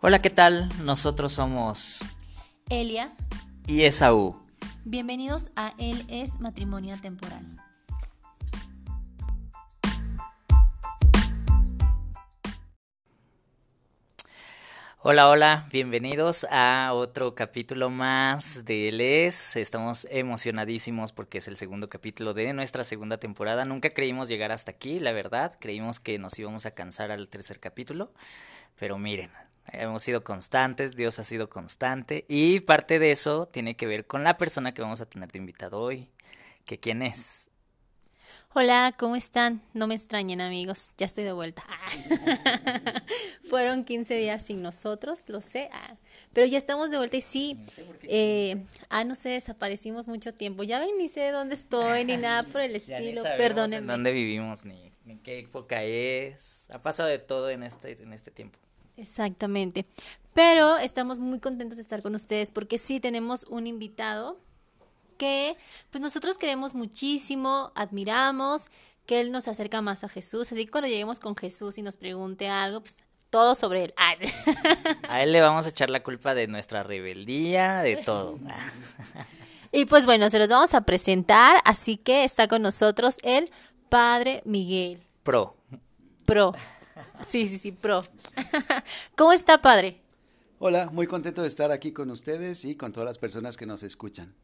Hola, ¿qué tal? Nosotros somos Elia. y Esaú. Bienvenidos a Él es Matrimonio Temporal. Hola, hola, bienvenidos a otro capítulo más de Les. Estamos emocionadísimos porque es el segundo capítulo de nuestra segunda temporada. Nunca creímos llegar hasta aquí, la verdad. Creímos que nos íbamos a cansar al tercer capítulo. Pero miren, hemos sido constantes, Dios ha sido constante. Y parte de eso tiene que ver con la persona que vamos a tener de invitado hoy. ¿Que quién es? Hola, ¿cómo están? No me extrañen amigos, ya estoy de vuelta. Fueron 15 días sin nosotros, lo sé, ah, pero ya estamos de vuelta y sí, eh, ah, no sé, desaparecimos mucho tiempo. Ya ven, ni sé dónde estoy, ni nada por el Ya ni estilo, perdónenme. en dónde vivimos, ni, ni qué época es. Ha pasado de todo en este, en este tiempo. Exactamente. Pero estamos muy contentos de estar con ustedes porque sí tenemos un invitado que pues nosotros queremos muchísimo, admiramos, que él nos acerca más a Jesús. Así que cuando lleguemos con Jesús y nos pregunte algo, pues todo sobre él. Ah, A él le vamos a echar la culpa de nuestra rebeldía, de todo. y pues bueno, se los vamos a presentar, así que está con nosotros el Padre Miguel. Pro. Pro. Sí, sí, sí, pro. ¿Cómo está, Padre? Hola, muy contento de estar aquí con ustedes y con todas las personas que nos escuchan.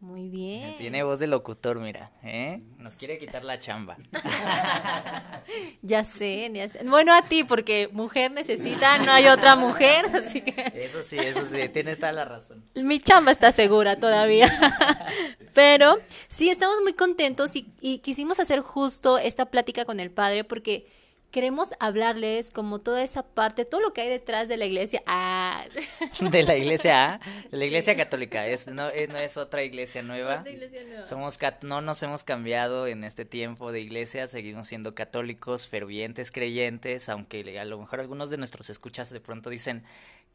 Muy bien. Tiene voz de locutor, mira. ¿eh? Nos quiere quitar la chamba. Ya sé, ya sé. Bueno, a ti, porque mujer necesita, no hay otra mujer, así que Eso sí, eso sí, tienes toda la razón. mi chamba está segura todavía. Pero sí, estamos muy contentos y, y quisimos hacer justo esta plática con el padre porque queremos hablarles como toda esa parte, todo lo que hay detrás de la iglesia. Ah, De la iglesia A, de la iglesia católica. Es, no, es, no es otra iglesia nueva. Otra iglesia nueva. Somos no nos hemos cambiado en este tiempo de iglesia, seguimos siendo católicos, fervientes, creyentes, aunque a lo mejor algunos de nuestros escuchas de pronto dicen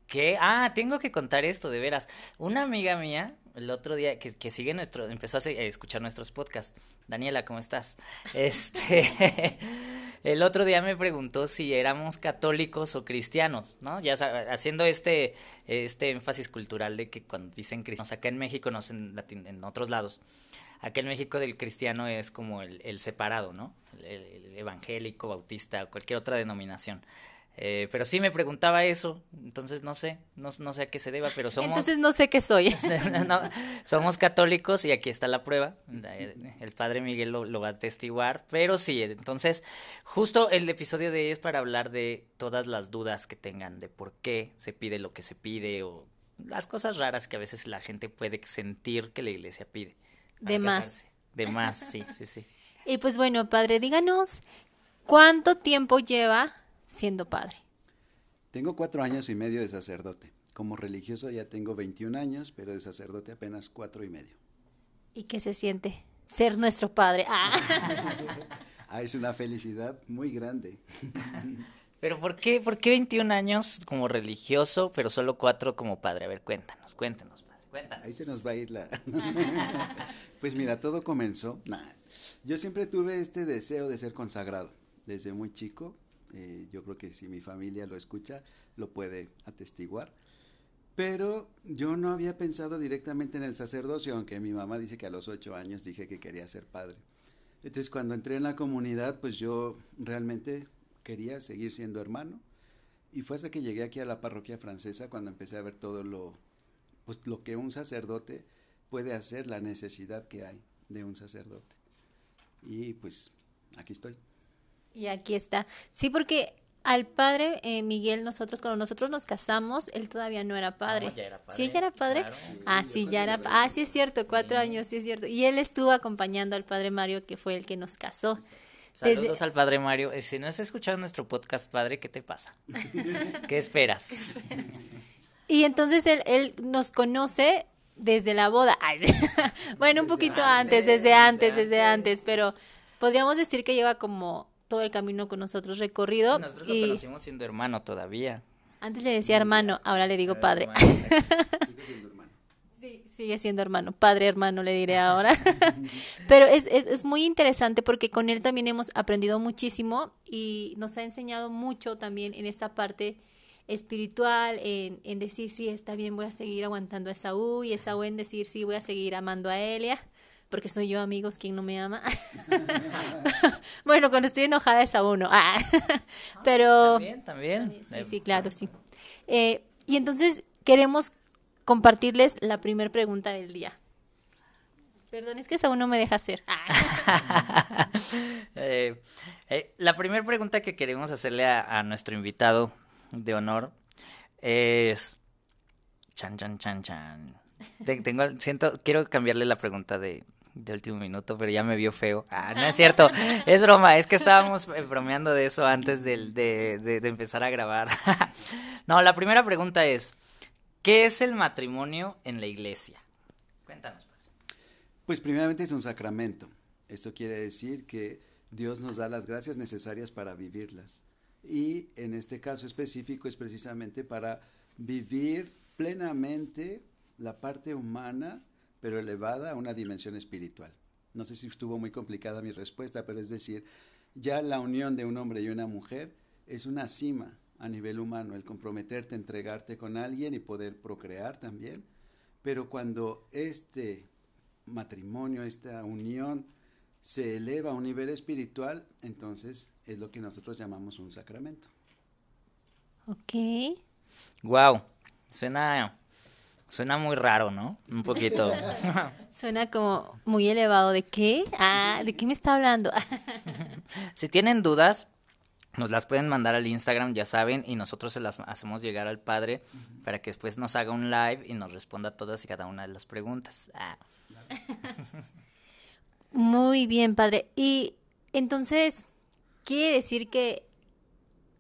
que, ah, tengo que contar esto, de veras. Una amiga mía, el otro día, que, sigue nuestro, empezó a, escuchar nuestros podcasts. Daniela, ¿cómo estás? Este, el otro día me preguntó si éramos católicos o cristianos, ¿no? Ya haciendo este, este énfasis cultural de que cuando dicen cristianos, acá en México, no en, en otros lados, acá en México del cristiano es como el, el separado, ¿no? El, el evangélico, bautista, cualquier otra denominación. Eh, pero sí me preguntaba eso, entonces no sé, no, no sé a qué se deba, pero somos... entonces no sé qué soy. No, somos católicos y aquí está la prueba. El padre Miguel lo, lo va a atestiguar. Pero sí, entonces, justo el episodio de hoy es para hablar de todas las dudas que tengan de por qué se pide lo que se pide o las cosas raras que a veces la gente puede sentir que la iglesia pide. De más. De más, sí, sí, sí. Y pues bueno, padre, díganos, ¿cuánto tiempo lleva siendo padre? Tengo cuatro años y medio de sacerdote. Como religioso ya tengo 21 años, pero de sacerdote apenas cuatro y medio. ¿Y qué se siente ser nuestro padre? Ah. Ah, es una felicidad muy grande. Pero ¿por qué, por qué 21 años como religioso, pero solo cuatro como padre? A ver, cuéntanos, cuéntanos, padre, cuéntanos. Ahí se nos va a ir la... pues mira, todo comenzó. Nah, yo siempre tuve este deseo de ser consagrado. Desde muy chico, eh, yo creo que si mi familia lo escucha, lo puede atestiguar. Pero yo no había pensado directamente en el sacerdocio, aunque mi mamá dice que a los ocho años dije que quería ser padre. Entonces cuando entré en la comunidad, pues yo realmente quería seguir siendo hermano. Y fue hasta que llegué aquí a la parroquia francesa cuando empecé a ver todo lo, pues lo que un sacerdote puede hacer, la necesidad que hay de un sacerdote. Y pues aquí estoy. Y aquí está. Sí, porque al padre eh, Miguel, nosotros, cuando nosotros nos casamos, él todavía no era padre. No, ya era ¿Sí, padre, ya era padre? claro. Ah, sí, ya era. Ah, sí, es cierto, cuatro años, sí, es cierto. Y él estuvo acompañando al padre Mario, que fue el que nos casó. Saludos Desde- al padre Mario. Eh, Si no has escuchado nuestro podcast, padre, ¿qué te pasa? ¿Qué esperas? Y entonces él, él nos conoce desde la boda. Ay, sí. bueno, un poquito antes, desde antes, desde antes, pero podríamos decir que lleva como todo el camino con nosotros recorrido. Sí, nosotros lo y conocimos siendo hermano todavía. antes le decía hermano, ahora le digo padre. Sí, sigue siendo hermano, padre hermano le diré ahora. Pero es, es, es muy interesante porque con él también hemos aprendido muchísimo y nos ha enseñado mucho también en esta parte espiritual, en, en decir, sí, está bien, voy a seguir aguantando a Esaú, y Esaú en decir, sí, voy a seguir amando a Elia, porque soy yo, amigos, quien no me ama. bueno, cuando estoy enojada es a uno. Ah, pero... También, también. Sí, sí, claro, sí. Eh, y entonces queremos compartirles la primera pregunta del día. Perdón, es que esa no me deja hacer. Ah. Eh, eh, la primera pregunta que queremos hacerle a, nuestro invitado de honor es... Chan, chan, chan, chan. Tengo, siento, quiero cambiarle la pregunta de, de último minuto, pero ya me vio feo. Ah, no es cierto, es broma, es que estábamos eh, bromeando de eso antes de, de, de, empezar a grabar. no, la primera pregunta es, ¿qué es el matrimonio en la iglesia? Cuéntanos. Pues primeramente es un sacramento. Esto quiere decir que Dios nos da las gracias necesarias para vivirlas. Y en este caso específico es precisamente para vivir plenamente la parte humana pero elevada a una dimensión espiritual. No sé si estuvo muy complicada mi respuesta, pero es decir, ya la unión de un hombre y una mujer es una cima a nivel humano, el comprometerte, entregarte con alguien y poder procrear también. Pero cuando este matrimonio, esta unión se eleva a un nivel espiritual, entonces es lo que nosotros llamamos un sacramento. Ok. Wow, suena Suena muy raro, ¿no? Un poquito. Suena como muy elevado. ¿De qué? Ah, ¿de qué me está hablando? si tienen dudas, nos las pueden mandar al Instagram, ya saben, y nosotros se las hacemos llegar al padre para que después nos haga un live y nos responda todas y cada una de las preguntas. Ah. Muy bien, padre. Y entonces, quiere decir que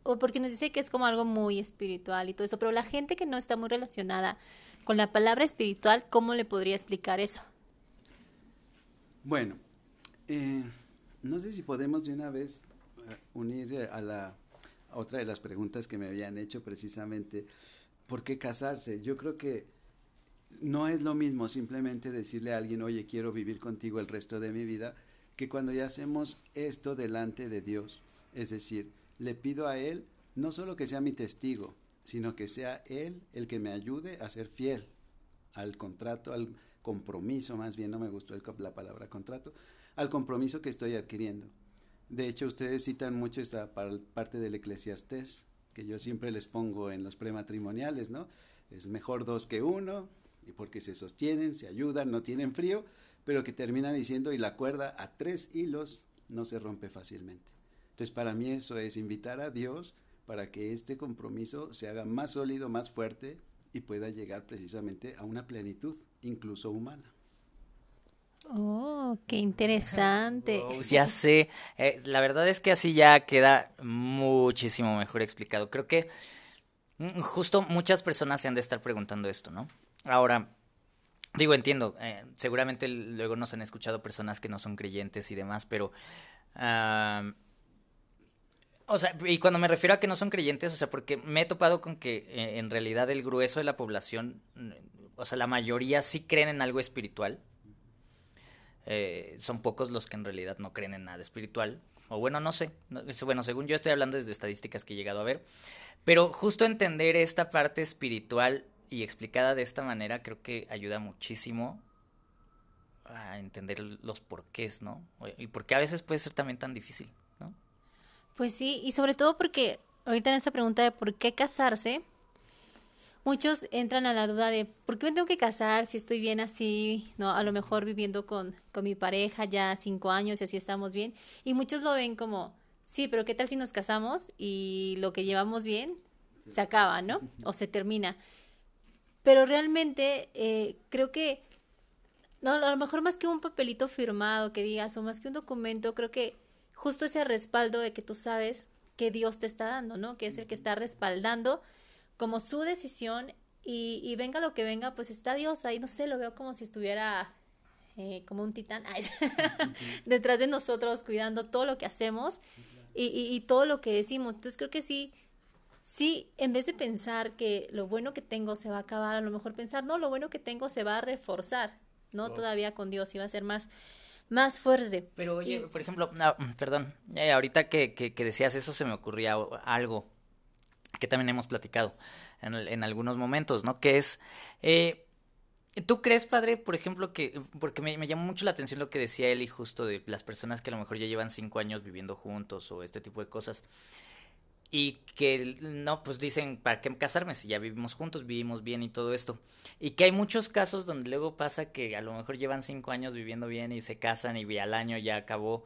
o porque nos dice que es como algo muy espiritual y todo eso, pero la gente que no está muy relacionada con la palabra espiritual, ¿cómo le podría explicar eso? Bueno, eh, no sé si podemos de una vez eh, unir eh, a la otra de las preguntas que me habían hecho precisamente, ¿por qué casarse? Yo creo que no es lo mismo simplemente decirle a alguien, oye, quiero vivir contigo el resto de mi vida, que cuando ya hacemos esto delante de Dios. Es decir, le pido a Él no solo que sea mi testigo, sino que sea Él el que me ayude a ser fiel al contrato, al compromiso, más bien no me gustó la palabra contrato, al compromiso que estoy adquiriendo. De hecho, ustedes citan mucho esta parte del eclesiastés, que yo siempre les pongo en los prematrimoniales, ¿no? Es mejor dos que uno, y porque se sostienen, se ayudan, no tienen frío, pero que termina diciendo, y la cuerda a tres hilos no se rompe fácilmente. Entonces, para mí eso es invitar a Dios para que este compromiso se haga más sólido, más fuerte y pueda llegar precisamente a una plenitud, incluso humana. Oh, qué interesante. ya sé, eh, la verdad es que así ya queda muchísimo mejor explicado. Creo que mm, justo muchas personas se han de estar preguntando esto, ¿no? Ahora, digo, entiendo, eh, seguramente luego nos han escuchado personas que no son creyentes y demás, pero... Ah, o sea, y cuando me refiero a que no son creyentes, o sea, porque me he topado con que eh, en realidad el grueso de la población, o sea, la mayoría sí creen en algo espiritual. Eh, son pocos los que en realidad no creen en nada espiritual. O bueno, no sé. bueno, según yo estoy hablando desde estadísticas que he llegado a ver. Pero justo entender esta parte espiritual y explicada de esta manera creo que ayuda muchísimo a entender los porqués, ¿no? Y por qué a veces puede ser también tan difícil. Pues sí, y sobre todo porque ahorita en esta pregunta de por qué casarse, muchos entran a la duda de por qué me tengo que casar si estoy bien así, no, a lo mejor viviendo con, con mi pareja ya cinco años y así estamos bien. Y muchos lo ven como, sí, pero ¿qué tal si nos casamos y lo que llevamos bien se acaba, ¿no? O se termina. Pero realmente eh, creo que, no, a lo mejor más que un papelito firmado que digas o más que un documento, creo que justo ese respaldo de que tú sabes que Dios te está dando, ¿no? Que es el que está respaldando como su decisión y, venga lo que venga, pues está Dios ahí, no sé, lo veo como si estuviera eh, como un titán detrás de nosotros cuidando todo lo que hacemos y, y, todo lo que decimos. Entonces creo que sí, sí, en vez de pensar que lo bueno que tengo se va a acabar, a lo mejor pensar, no, lo bueno que tengo se va a reforzar, ¿no? Todavía con Dios y va a ser más más fuerte. Pero oye, por ejemplo, no, perdón, eh, ahorita que, que, decías eso se me ocurría algo. que también hemos platicado en, en algunos momentos, ¿no? Que es, eh, ¿tú crees, padre, por ejemplo, que, porque me, me, llamó mucho la atención lo que decía Eli justo de las personas que a lo mejor ya llevan cinco años viviendo juntos o este tipo de cosas, y que no, pues dicen, ¿para qué casarme si ya vivimos juntos, vivimos bien y todo esto? Y que hay muchos casos donde luego pasa que a lo mejor llevan cinco años viviendo bien y se casan y al año ya acabó.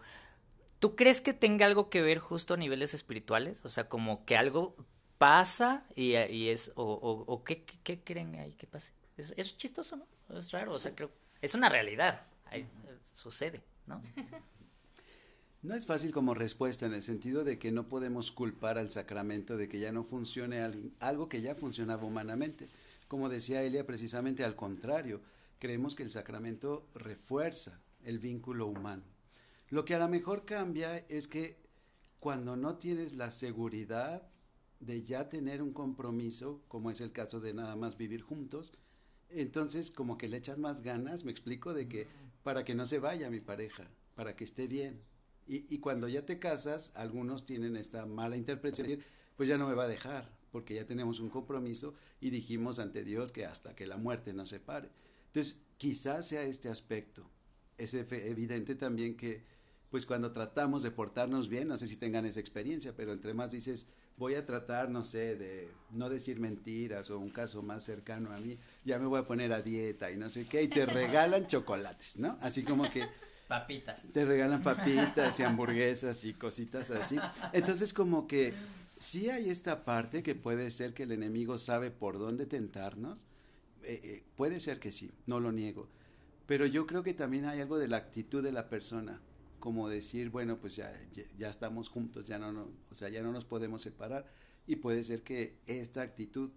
¿Tú crees que tenga algo que ver justo a niveles espirituales? O sea, como que algo pasa y, y es, o, o, o ¿qué, ¿qué, creen ahí que pase? Es, es chistoso, ¿no? Es raro, o sea, creo, es una realidad, ahí, sucede, ¿no? No es fácil como respuesta en el sentido de que no podemos culpar al sacramento de que ya no funcione algo que ya funcionaba humanamente. Como decía Elia, precisamente al contrario, creemos que el sacramento refuerza el vínculo humano. Lo que a lo mejor cambia es que cuando no tienes la seguridad de ya tener un compromiso, como es el caso de nada más vivir juntos, entonces como que le echas más ganas, me explico, de que para que no se vaya mi pareja, para que esté bien, y, y, cuando ya te casas, algunos tienen esta mala interpretación, pues ya no me va a dejar, porque ya tenemos un compromiso y dijimos ante Dios que hasta que la muerte nos separe. Entonces, quizás sea este aspecto. Es evidente también que, pues cuando tratamos de portarnos bien, no sé si tengan esa experiencia, pero entre más dices, voy a tratar, no sé, de no decir mentiras o un caso más cercano a mí, ya me voy a poner a dieta y no sé qué, y te regalan chocolates, ¿no? Así como que Papitas. Te regalan papitas y hamburguesas y cositas así. Entonces como que sí hay esta parte que puede ser que el enemigo sabe por dónde tentarnos. Eh, eh, puede ser que sí, no lo niego. Pero yo creo que también hay algo de la actitud de la persona, como decir, bueno, pues ya, ya, ya estamos juntos, ya no, no, o sea, ya no nos podemos separar. Y puede ser que esta actitud,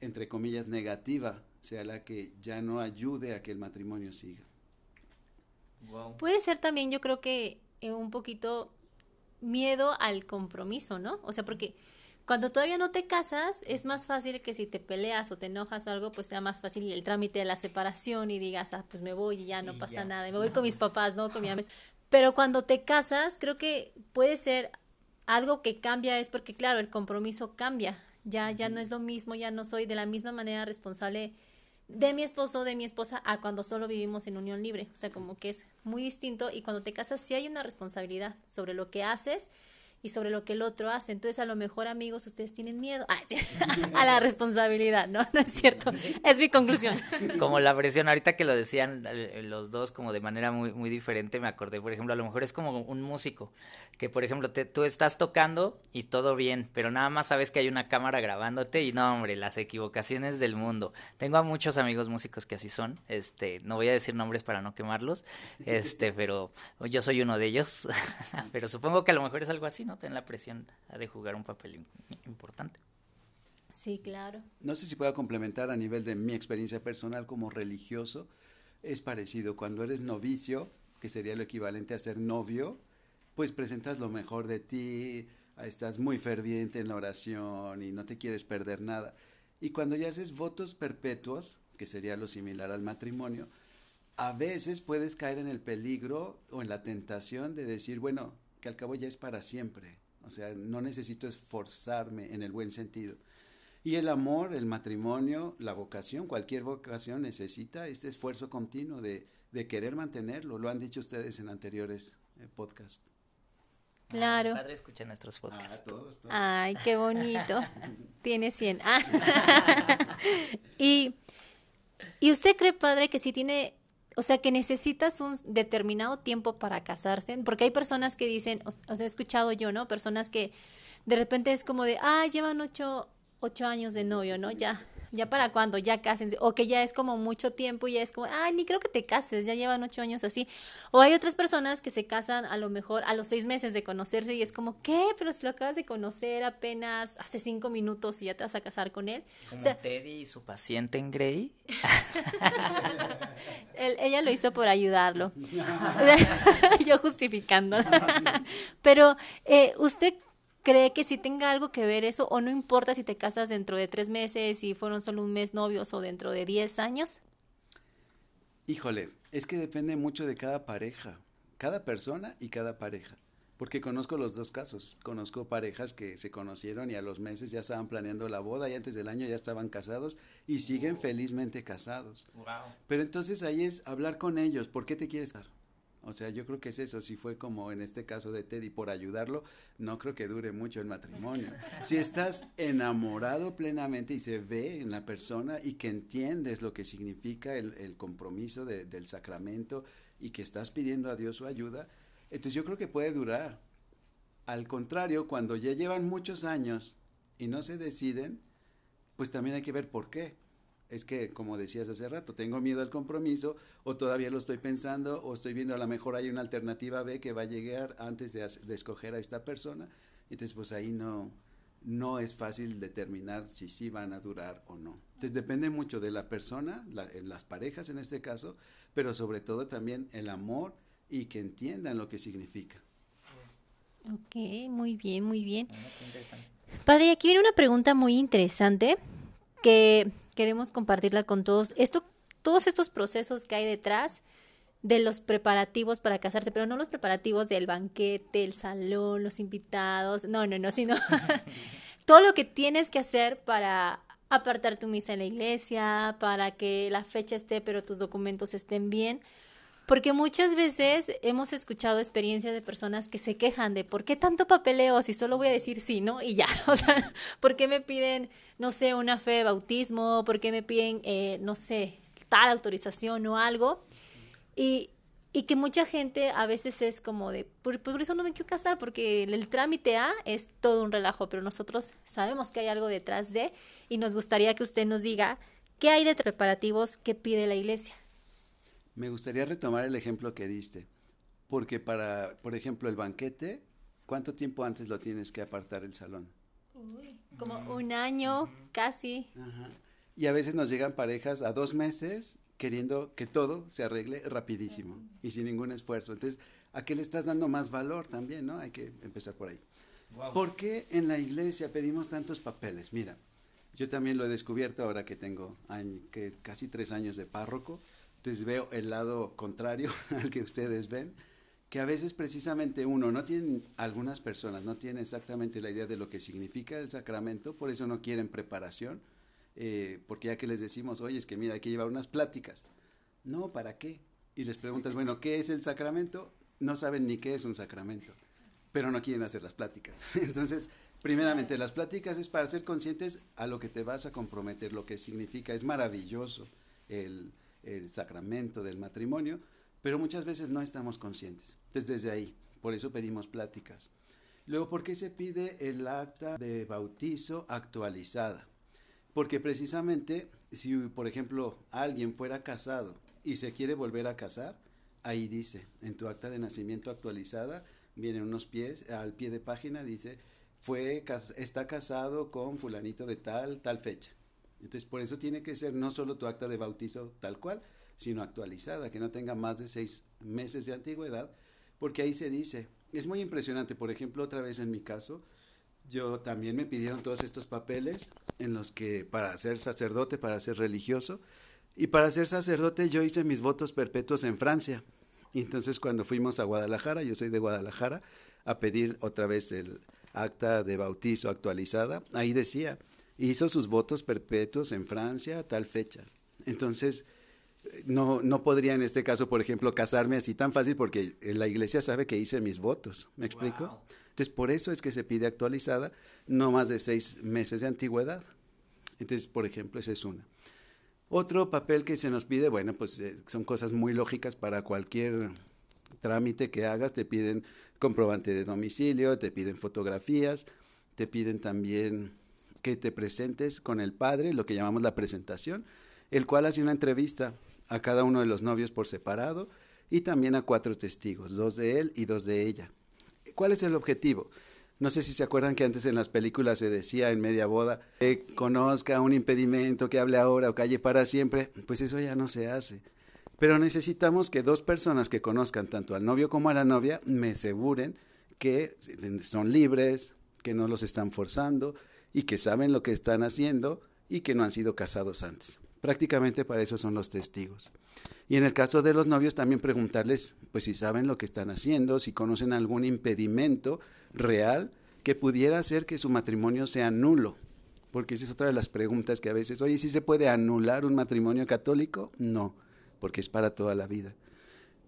entre comillas, negativa, sea la que ya no ayude a que el matrimonio siga. Wow. Puede ser también, yo creo que eh, un poquito miedo al compromiso, ¿no? O sea, porque cuando todavía no te casas, es más fácil que si te peleas o te enojas o algo, pues sea más fácil el trámite de la separación y digas, ah, pues me voy y ya no pasa ya. nada, y me voy con mis papás, ¿no? Con mi mamá. Pero cuando te casas, creo que puede ser algo que cambia, es porque, claro, el compromiso cambia. Ya, ya no es lo mismo, ya no soy de la misma manera responsable de mi esposo, de mi esposa, a cuando solo vivimos en unión libre. O sea, como que es muy distinto y cuando te casas sí hay una responsabilidad sobre lo que haces y sobre lo que el otro hace. Entonces, a lo mejor, amigos, ustedes tienen miedo a la responsabilidad, ¿no? No es cierto. Es mi conclusión. Como la presión, ahorita que lo decían eh, los dos como de manera muy, muy diferente, me acordé, por ejemplo, a lo mejor es como un músico, que por ejemplo, te, tú estás tocando y todo bien, pero nada más sabes que hay una cámara grabándote y no, hombre, las equivocaciones del mundo. Tengo a muchos amigos músicos que así son, este, no voy a decir nombres para no quemarlos, este, pero yo soy uno de ellos, pero supongo que a lo mejor es algo así, ¿no? Ten la presión de jugar un papel importante. Sí, claro. No sé si pueda complementar a nivel de mi experiencia personal como religioso. Es parecido. Cuando eres novicio, que sería lo equivalente a ser novio, pues presentas lo mejor de ti, estás muy ferviente en la oración y no te quieres perder nada. Y cuando ya haces votos perpetuos, que sería lo similar al matrimonio, a veces puedes caer en el peligro o en la tentación de decir, bueno, que al cabo ya es para siempre. O sea, no necesito esforzarme en el buen sentido. Y el amor, el matrimonio, la vocación, cualquier vocación necesita este esfuerzo continuo de, de querer mantenerlo. Lo han dicho ustedes en anteriores eh, podcasts. Claro. Ah, padre escucha nuestros podcasts. Ah, todos, todos. Ay, qué bonito. tiene 100. Ah. y, ¿Y usted cree, padre, que si tiene o sea, que necesitas un determinado tiempo para casarte, porque hay personas que dicen, o, sea, he escuchado yo, ¿no? Personas que de repente es como de, ah, llevan ocho, ocho años de novio, ¿no? Ya, ya para cuándo, ya cásense, o que ya es como mucho tiempo y ya es como, ay, ni creo que te cases, ya llevan ocho años así. O hay otras personas que se casan a lo mejor a los seis meses de conocerse y es como, ¿qué? Pero si lo acabas de conocer apenas hace cinco minutos y ya te vas a casar con él. Como o sea, Teddy y su paciente en Grey. él, ella lo hizo por ayudarlo. Yo justificando. Pero, eh, ¿usted cree que sí tenga algo que ver eso o no importa si te casas dentro de tres meses, si fueron solo un mes novios o dentro de diez años? Híjole, es que depende mucho de cada pareja, cada persona y cada pareja. Porque conozco los dos casos. Conozco parejas que se conocieron y a los meses ya estaban planeando la boda y antes del año ya estaban casados y siguen felizmente casados. Pero entonces ahí es hablar con ellos. ¿Por qué te quieres casar? O sea, yo creo que es eso. Si fue como en este caso de Teddy por ayudarlo, no creo que dure mucho el matrimonio. Si estás enamorado plenamente y se ve en la persona y que entiendes lo que significa el, compromiso del sacramento y que estás pidiendo a Dios su ayuda, entonces yo creo que puede durar. Al contrario, cuando ya llevan muchos años y no se deciden, pues también hay que ver por qué. Es que, como decías hace rato, tengo miedo al compromiso o todavía lo estoy pensando o estoy viendo a lo mejor hay una alternativa B que va a llegar antes de, escoger a esta persona. Entonces, pues ahí no, no es fácil determinar si sí van a durar o no. Entonces depende mucho de la persona, en las parejas en este caso, pero sobre todo también el amor y que entiendan lo que significa. Ok, muy bien, muy bien. Padre, aquí viene una pregunta muy interesante que queremos compartirla con todos. Esto, todos estos procesos que hay detrás de los preparativos para casarse, pero no los preparativos del banquete, el salón, los invitados, no, no, no, sino todo lo que tienes que hacer para apartar tu misa en la iglesia, para que la fecha esté, pero tus documentos estén bien. Porque muchas veces hemos escuchado experiencias de personas que se quejan de por qué tanto papeleo si solo voy a decir sí, ¿no? Y ya, o sea, ¿por qué me piden, no sé, una fe de bautismo? ¿Por qué me piden, eh, no sé, tal autorización o algo? Y, y que mucha gente a veces es como de, por, por, eso no me quiero casar, porque el, trámite A es todo un relajo, pero nosotros sabemos que hay algo detrás de y nos gustaría que usted nos diga qué hay de preparativos que pide la iglesia. Me gustaría retomar el ejemplo que diste, porque para, por ejemplo, el banquete, ¿cuánto tiempo antes lo tienes que apartar el salón? Uy, como un año, casi. Ajá. Y a veces nos llegan parejas a dos meses queriendo que todo se arregle rapidísimo y sin ningún esfuerzo. Entonces, ¿a qué le estás dando más valor también, no? Hay que empezar por ahí. ¿Por qué en la iglesia pedimos tantos papeles? Mira, yo también lo he descubierto ahora que tengo que casi tres años de párroco. Entonces veo el lado contrario al que ustedes ven, que a veces precisamente uno no tiene, algunas personas no tienen exactamente la idea de lo que significa el sacramento, por eso no quieren preparación, eh, porque ya que les decimos, oye, es que mira, hay que llevar unas pláticas. No, ¿para qué? Y les preguntas, bueno, ¿qué es el sacramento? No saben ni qué es un sacramento, pero no quieren hacer las pláticas. Entonces, primeramente, las pláticas es para ser conscientes a lo que te vas a comprometer, lo que significa. Es maravilloso el el sacramento del matrimonio, pero muchas veces no estamos conscientes. Entonces, desde ahí, por eso pedimos pláticas. Luego, ¿por qué se pide el acta de bautizo actualizada? Porque precisamente, si por ejemplo alguien fuera casado y se quiere volver a casar, ahí dice, en tu acta de nacimiento actualizada, vienen unos pies, al pie de página dice, fue, está casado con fulanito de tal, tal fecha. Entonces, por eso tiene que ser no solo tu acta de bautizo tal cual, sino actualizada, que no tenga más de seis meses de antigüedad, porque ahí se dice, es muy impresionante, por ejemplo, otra vez en mi caso, yo también me pidieron todos estos papeles en los que para ser sacerdote, para ser religioso, y para ser sacerdote yo hice mis votos perpetuos en Francia. Entonces cuando fuimos a Guadalajara, yo soy de Guadalajara, a pedir otra vez el acta de bautizo actualizada, ahí decía, hizo sus votos perpetuos en Francia a tal fecha. Entonces, no, no podría en este caso, por ejemplo, casarme así tan fácil porque la iglesia sabe que hice mis votos. ¿Me explico? Entonces, por eso es que se pide actualizada, no más de seis meses de antigüedad. Entonces, por ejemplo, esa es una. Otro papel que se nos pide, bueno, pues eh, son cosas muy lógicas para cualquier trámite que hagas. Te piden comprobante de domicilio, te piden fotografías, te piden también que te presentes con el padre, lo que llamamos la presentación, el cual hace una entrevista a cada uno de los novios por separado y también a cuatro testigos, dos de él y dos de ella. ¿Cuál es el objetivo? No sé si se acuerdan que antes en las películas se decía en media boda que conozca un impedimento, que hable ahora o calle para siempre. Pues eso ya no se hace. Pero necesitamos que dos personas que conozcan tanto al novio como a la novia me aseguren que son libres, que no los están forzando, y que saben lo que están haciendo y que no han sido casados antes. Prácticamente para eso son los testigos. Y en el caso de los novios también preguntarles, pues si saben lo que están haciendo, si conocen algún impedimento real que pudiera hacer que su matrimonio sea nulo. Porque esa es otra de las preguntas que a veces, oye, ¿sí se puede anular un matrimonio católico? No, porque es para toda la vida.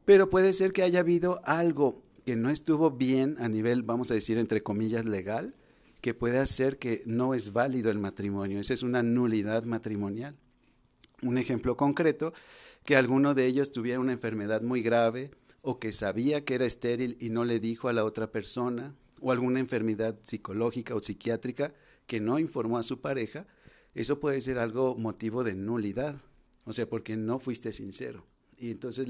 Pero puede ser que haya habido algo que no estuvo bien a nivel, vamos a decir, entre comillas, legal, que puede hacer que no es válido el matrimonio. Esa es una nulidad matrimonial. Un ejemplo concreto, que alguno de ellos tuviera una enfermedad muy grave o que sabía que era estéril y no le dijo a la otra persona, o alguna enfermedad psicológica o psiquiátrica que no informó a su pareja, eso puede ser algo motivo de nulidad, o sea, porque no fuiste sincero. Y entonces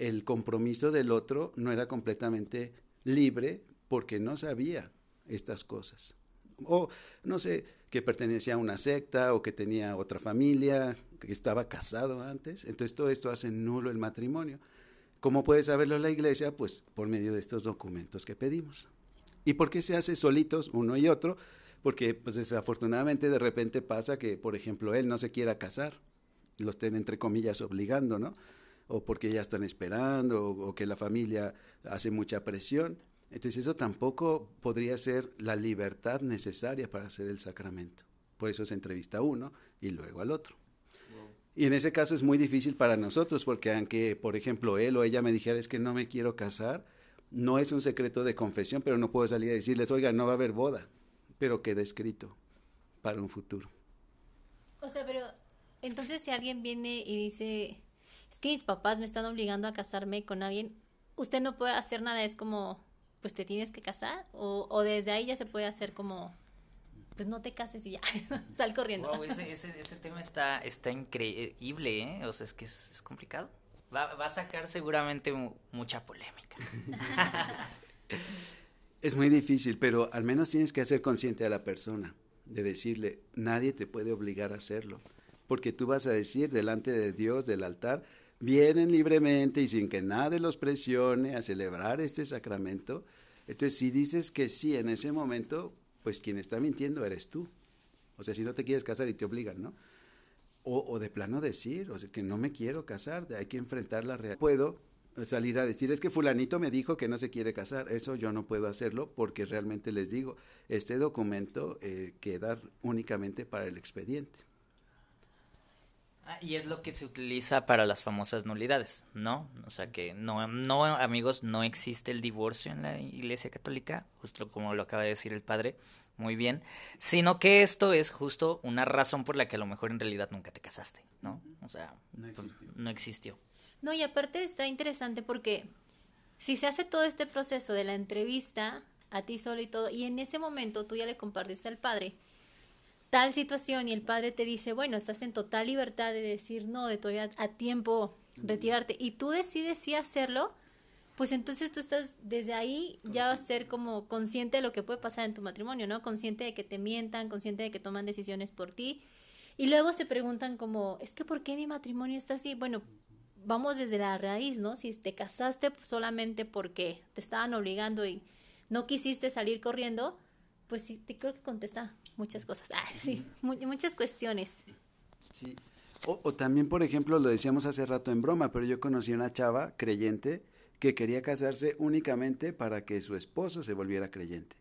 el compromiso del otro no era completamente libre porque no sabía estas cosas. O, no sé, que pertenecía a una secta o que tenía otra familia, que estaba casado antes. Entonces todo esto hace nulo el matrimonio. ¿Cómo puede saberlo la iglesia? Pues por medio de estos documentos que pedimos. ¿Y por qué se hace solitos uno y otro? Porque pues desafortunadamente de repente pasa que, por ejemplo, él no se quiera casar, lo estén entre comillas obligando, ¿no? o porque ya están esperando, o, que la familia hace mucha presión. Entonces eso tampoco podría ser la libertad necesaria para hacer el sacramento. Por eso se entrevista a uno y luego al otro. Y en ese caso es muy difícil para nosotros, porque aunque, por ejemplo, él o ella me dijera es que no me quiero casar, no es un secreto de confesión, pero no puedo salir a decirles, oiga, no va a haber boda, pero queda escrito para un futuro. O sea, pero entonces si alguien viene y dice, es que mis papás me están obligando a casarme con alguien, usted no puede hacer nada, es como, pues te tienes que casar, o, o desde ahí ya se puede hacer como, pues no te cases y ya, sal corriendo. Wow, ese, ese, ese, tema está, está increíble, ¿eh? O sea, es que es, es complicado. Va, va, a sacar seguramente mucha polémica. es muy difícil, pero al menos tienes que hacer consciente a la persona, de decirle, nadie te puede obligar a hacerlo porque tú vas a decir delante de Dios del altar, vienen libremente y sin que nadie los presione a celebrar este sacramento. Entonces, si dices que sí en ese momento, pues quien está mintiendo eres tú. O sea, si no te quieres casar y te obligan, ¿no? O, o de plano decir, o sea, que no me quiero casar, hay que enfrentar la realidad. Puedo salir a decir, es que fulanito me dijo que no se quiere casar, eso yo no puedo hacerlo porque realmente les digo, este documento eh, queda únicamente para el expediente. Ah, y es lo que se utiliza para las famosas nulidades, ¿no? O sea que no, no, amigos, no existe el divorcio en la Iglesia Católica, justo como lo acaba de decir el padre, muy bien, sino que esto es justo una razón por la que a lo mejor en realidad nunca te casaste, ¿no? O sea, no pues, existió. No, existió. no y aparte está interesante porque si se hace todo este proceso de la entrevista a ti solo y todo, y en ese momento tú ya le compartiste al padre, tal situación y el padre te dice, bueno, estás en total libertad de decir no, de todavía a tiempo retirarte y tú decides sí hacerlo, pues entonces tú estás desde ahí ya vas a ser como consciente de lo que puede pasar en tu matrimonio, ¿no? Consciente de que te mientan, consciente de que toman decisiones por ti. Y luego se preguntan como, es que ¿por qué mi matrimonio está así? Bueno, vamos desde la raíz, ¿no? Si te casaste solamente porque te estaban obligando y no quisiste salir corriendo, pues sí, te creo que contesta muchas cosas. Ah, sí, muchas cuestiones. Sí. O, o, también, por ejemplo, lo decíamos hace rato en broma, pero yo conocí a una chava creyente que quería casarse únicamente para que su esposo se volviera creyente.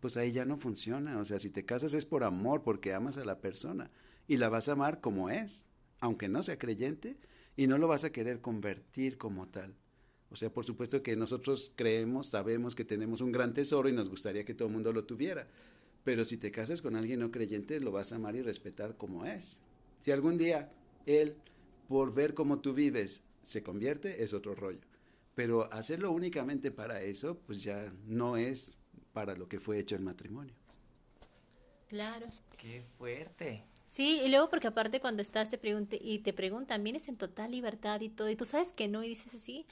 Pues ahí ya no funciona. O sea, si te casas es por amor, porque amas a la persona y la vas a amar como es, aunque no sea creyente, y no lo vas a querer convertir como tal. O sea, por supuesto que nosotros creemos, sabemos que tenemos un gran tesoro y nos gustaría que todo el mundo lo tuviera. Pero si te casas con alguien no creyente, lo vas a amar y respetar como es. Si algún día él, por ver cómo tú vives, se convierte, es otro rollo. Pero hacerlo únicamente para eso, pues ya no es para lo que fue hecho el matrimonio. Claro. Qué fuerte. Sí, y luego porque aparte cuando estás te pregunte y te preguntan, vienes en total libertad y todo, y tú sabes que no, y dices así,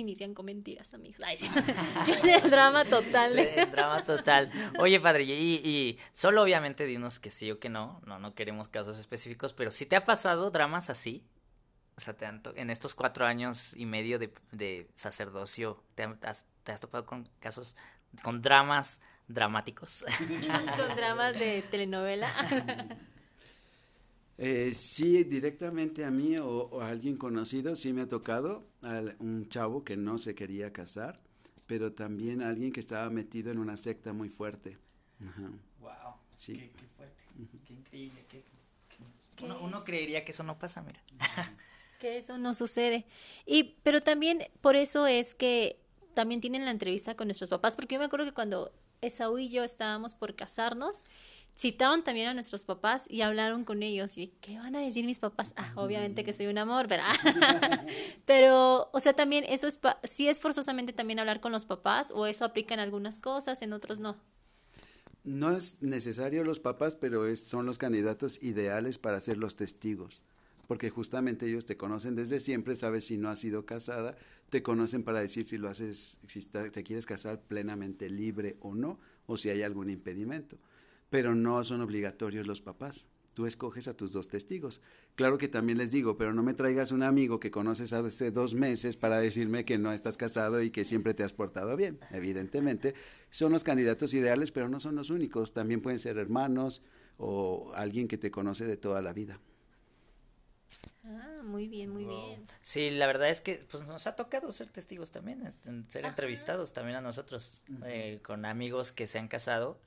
inician con mentiras, amigos. Ay, sí. Yo el drama total. El drama total. Oye, padre, y, y, solo obviamente dinos que sí o que no, no, no queremos casos específicos, pero si te ha pasado dramas así, o sea, te han en estos cuatro años y medio de, de sacerdocio, ¿te has, ¿te has topado con casos, con dramas dramáticos? con dramas de telenovela. Eh, sí, directamente a mí o, a alguien conocido, sí me ha tocado a un chavo que no se quería casar, pero también a alguien que estaba metido en una secta muy fuerte. Wow, sí. qué, fuerte, qué increíble. Uno, creería que eso no pasa, mira. que eso no sucede. Y, pero también por eso es que también tienen la entrevista con nuestros papás, porque yo me acuerdo que cuando Esaú y yo estábamos por casarnos, citaron también a nuestros papás y hablaron con ellos. Y, ¿qué van a decir mis papás? Ah, obviamente que soy un amor, ¿verdad? Pero, o sea, también eso es, sí es forzosamente también hablar con los papás o eso aplica en algunas cosas, en otros no. No es necesario los papás, pero son los candidatos ideales para ser los testigos, porque justamente ellos te conocen desde siempre, sabes si no has sido casada, te conocen para decir si lo haces, si te quieres casar plenamente libre o no, o si hay algún impedimento pero no son obligatorios los papás. Tú escoges a tus dos testigos. Claro que también les digo, pero no me traigas un amigo que conoces hace dos meses para decirme que no estás casado y que siempre te has portado bien. Evidentemente, son los candidatos ideales, pero no son los únicos. También pueden ser hermanos o alguien que te conoce de toda la vida. Ah, muy bien, muy bien. Sí, la verdad es que pues nos ha tocado ser testigos también, este, ser entrevistados también a nosotros, eh, con amigos que se han casado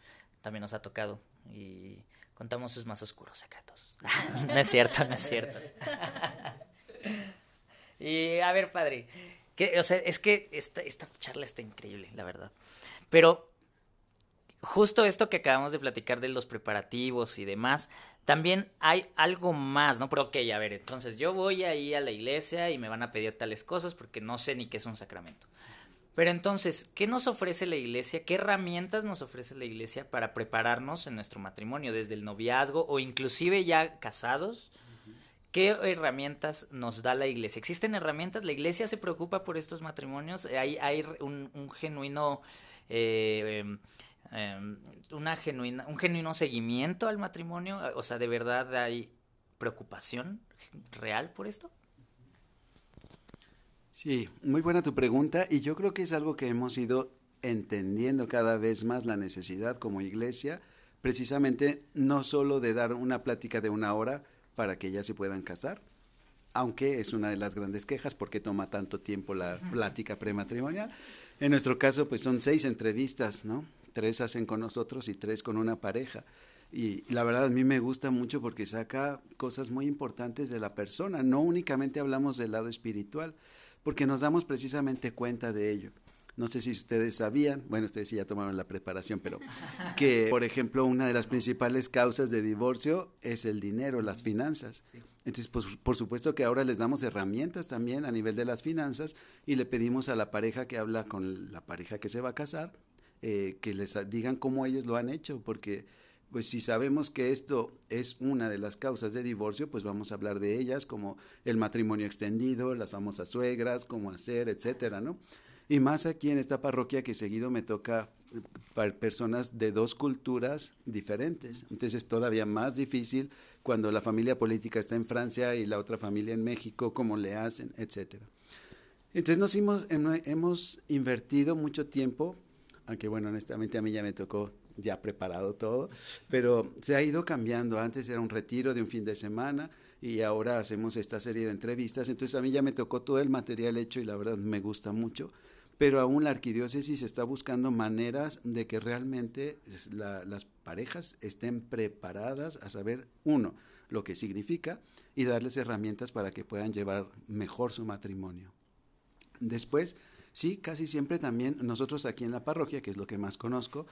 también nos ha tocado y contamos sus más oscuros secretos. no es cierto, no es cierto. y a ver, padre, que, o sea, es que esta, esta charla está increíble, la verdad. Pero justo esto que acabamos de platicar de los preparativos y demás, también hay algo más, ¿no? Pero ok, a ver, entonces yo voy ahí a la iglesia y me van a pedir tales cosas porque no sé ni qué es un sacramento. Pero entonces, ¿qué nos ofrece la iglesia? ¿Qué herramientas nos ofrece la iglesia para prepararnos en nuestro matrimonio, desde el noviazgo o inclusive ya casados? ¿Qué herramientas nos da la iglesia? ¿Existen herramientas? ¿La iglesia se preocupa por estos matrimonios? ¿Hay, un, genuino... Eh, em, una genuina, un genuino seguimiento al matrimonio? O sea, ¿de verdad hay preocupación real por esto? Sí, muy buena tu pregunta y yo creo que es algo que hemos ido entendiendo cada vez más la necesidad como iglesia, precisamente no solo de dar una plática de una hora para que ya se puedan casar, aunque es una de las grandes quejas porque toma tanto tiempo la plática prematrimonial. En nuestro caso, pues son seis entrevistas, ¿no? Tres hacen con nosotros y tres con una pareja. Y la verdad a mí me gusta mucho porque saca cosas muy importantes de la persona. No únicamente hablamos del lado espiritual, porque nos damos precisamente cuenta de ello. No sé si ustedes sabían, bueno, ustedes sí ya tomaron la preparación, pero que, por ejemplo, una de las principales causas de divorcio es el dinero, las finanzas. Entonces, pues, por supuesto que ahora les damos herramientas también a nivel de las finanzas y le pedimos a la pareja que habla con la pareja que se va a casar, eh, que les digan cómo ellos lo han hecho, porque pues si sabemos que esto es una de las causas de divorcio, pues vamos a hablar de ellas, como el matrimonio extendido, las famosas suegras, cómo hacer, etcétera, ¿no? Y más aquí en esta parroquia que seguido me toca para personas de dos culturas diferentes. Entonces es todavía más difícil cuando la familia política está en Francia y la otra familia en México, cómo le hacen, etcétera. Entonces nos hemos, hemos invertido mucho tiempo, aunque bueno, honestamente a mí ya me tocó ya preparado todo, pero se ha ido cambiando. Antes era un retiro de un fin de semana y ahora hacemos esta serie de entrevistas. Entonces a mí ya me tocó todo el material hecho y la verdad me gusta mucho. Pero aún la arquidiócesis está buscando maneras de que realmente las parejas estén preparadas a saber, uno, lo que significa y darles herramientas para que puedan llevar mejor su matrimonio. Después, sí, casi siempre también nosotros aquí en la parroquia, que es lo que más conozco,